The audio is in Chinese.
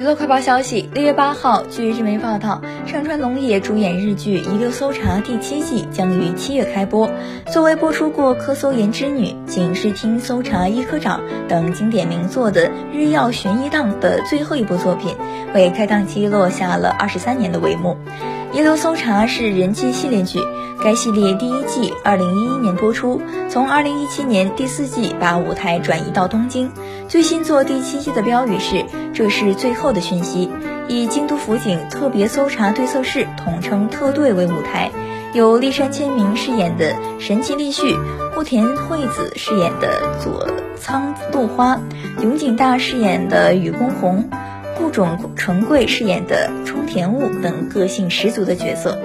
娱乐快报消息：六月八号，据日媒报道，上川龙也主演日剧《遗留搜查》第七季将于七月开播。作为播出过《科搜研之女》《警视厅搜查一科长》等经典名作的日曜悬疑档的最后一部作品，为开档期落下了二十三年的帷幕。《遗留搜查》是人气系列剧，该系列第一季二零一一年播出，从二零一七年第四季把舞台转移到东京。最新作第七季的标语是“这是最后的讯息”，以京都府警特别搜查对策室统称特队为舞台，由立山千明饰演的神奇立旭，户田惠子饰演的佐仓露花，永井大饰演的雨宫红。户冢纯贵饰演的冲田悟等个性十足的角色。